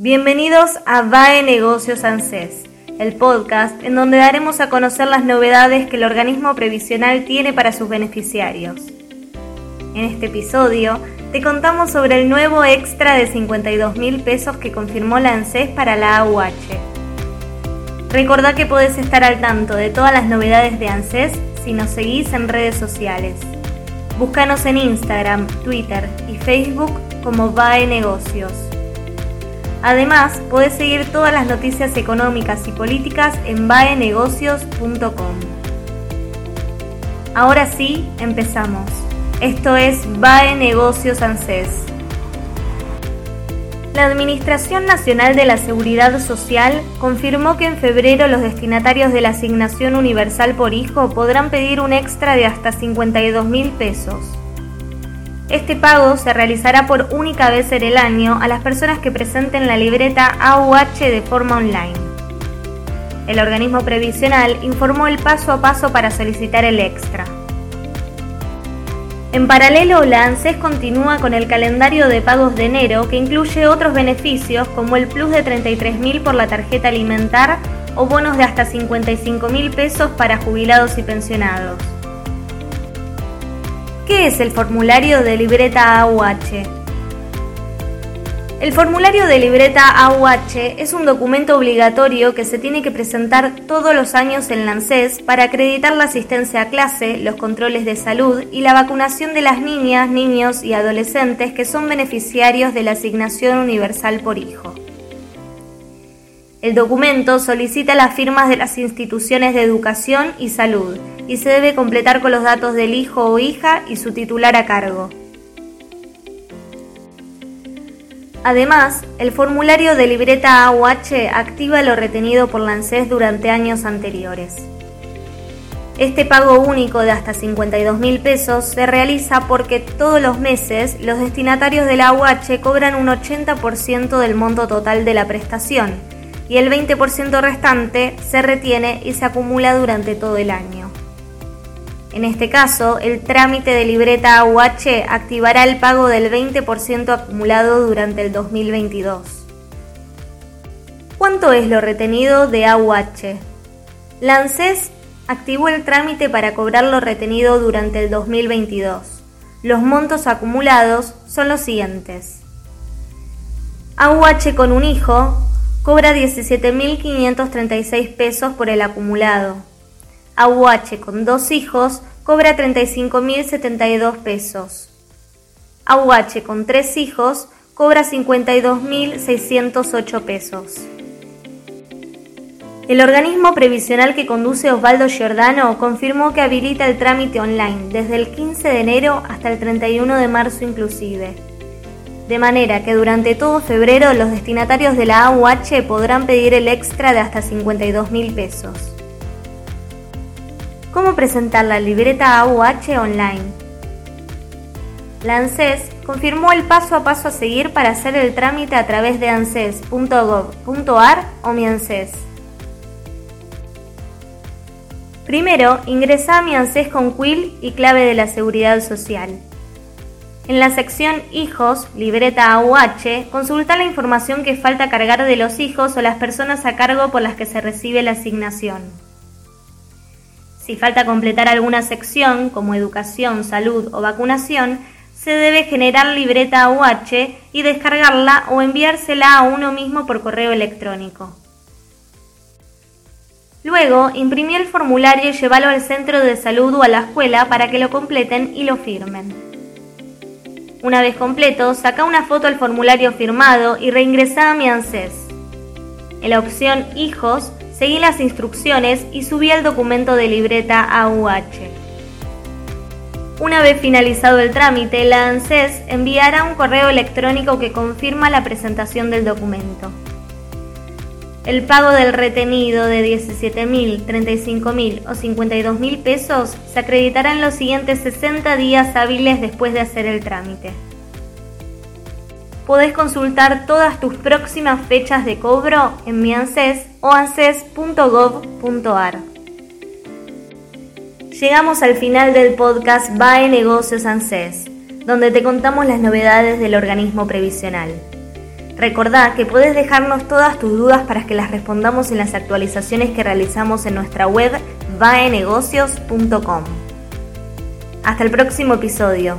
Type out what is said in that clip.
Bienvenidos a VAE Negocios ANSES el podcast en donde daremos a conocer las novedades que el organismo previsional tiene para sus beneficiarios. En este episodio te contamos sobre el nuevo extra de 52 mil pesos que confirmó la ANSES para la AUH. Recordá que podés estar al tanto de todas las novedades de ANSES si nos seguís en redes sociales. Búscanos en Instagram, Twitter y Facebook como VAE Negocios. Además, puedes seguir todas las noticias económicas y políticas en baenegocios.com. Ahora sí, empezamos. Esto es BAE Negocios ANSES. La Administración Nacional de la Seguridad Social confirmó que en febrero los destinatarios de la asignación universal por hijo podrán pedir un extra de hasta 52 mil pesos. Este pago se realizará por única vez en el año a las personas que presenten la libreta AUH de forma online. El organismo previsional informó el paso a paso para solicitar el extra. En paralelo, la ANSES continúa con el calendario de pagos de enero que incluye otros beneficios como el plus de 33.000 por la tarjeta alimentar o bonos de hasta 55.000 pesos para jubilados y pensionados. ¿Qué es el formulario de libreta AUH? El formulario de libreta AUH es un documento obligatorio que se tiene que presentar todos los años en la ANSES para acreditar la asistencia a clase, los controles de salud y la vacunación de las niñas, niños y adolescentes que son beneficiarios de la asignación universal por hijo. El documento solicita las firmas de las instituciones de educación y salud y se debe completar con los datos del hijo o hija y su titular a cargo. Además, el formulario de libreta AUH activa lo retenido por la durante años anteriores. Este pago único de hasta 52 mil pesos se realiza porque todos los meses los destinatarios de la AUH cobran un 80% del monto total de la prestación y el 20% restante se retiene y se acumula durante todo el año. En este caso, el trámite de libreta AUH activará el pago del 20% acumulado durante el 2022. ¿Cuánto es lo retenido de AUH? La ANSES activó el trámite para cobrar lo retenido durante el 2022. Los montos acumulados son los siguientes. AUH con un hijo cobra 17.536 pesos por el acumulado. AUH con dos hijos cobra 35.072 pesos. AUH con tres hijos cobra 52.608 pesos. El organismo previsional que conduce Osvaldo Giordano confirmó que habilita el trámite online desde el 15 de enero hasta el 31 de marzo inclusive. De manera que durante todo febrero los destinatarios de la AUH podrán pedir el extra de hasta 52.000 pesos. ¿Cómo presentar la libreta AUH online? La ANSES confirmó el paso a paso a seguir para hacer el trámite a través de anses.gov.ar o mi ANSES. Primero, ingresa a mi ANSES con quill y clave de la Seguridad Social. En la sección Hijos, libreta AUH, consulta la información que falta cargar de los hijos o las personas a cargo por las que se recibe la asignación. Si falta completar alguna sección, como educación, salud o vacunación, se debe generar libreta AUH y descargarla o enviársela a uno mismo por correo electrónico. Luego, imprimí el formulario y llévalo al centro de salud o a la escuela para que lo completen y lo firmen. Una vez completo, saca una foto al formulario firmado y reingresa a mi ANSES. En la opción Hijos, seguí las instrucciones y subí el documento de libreta AUH. Una vez finalizado el trámite, la ANSES enviará un correo electrónico que confirma la presentación del documento. el pago del retenido de 17.000, 35.000 o 52.000 pesos se acreditará en los siguientes 60 días hábiles después de hacer el trámite. Podés consultar todas tus próximas fechas de cobro en mi ANSES o anses.gov.ar. Llegamos al final del podcast BAE Negocios ANSES, donde te contamos las novedades del organismo previsional. Recordá que puedes dejarnos todas tus dudas para que las respondamos en las actualizaciones que realizamos en nuestra web vaenegocios.com. Hasta el próximo episodio.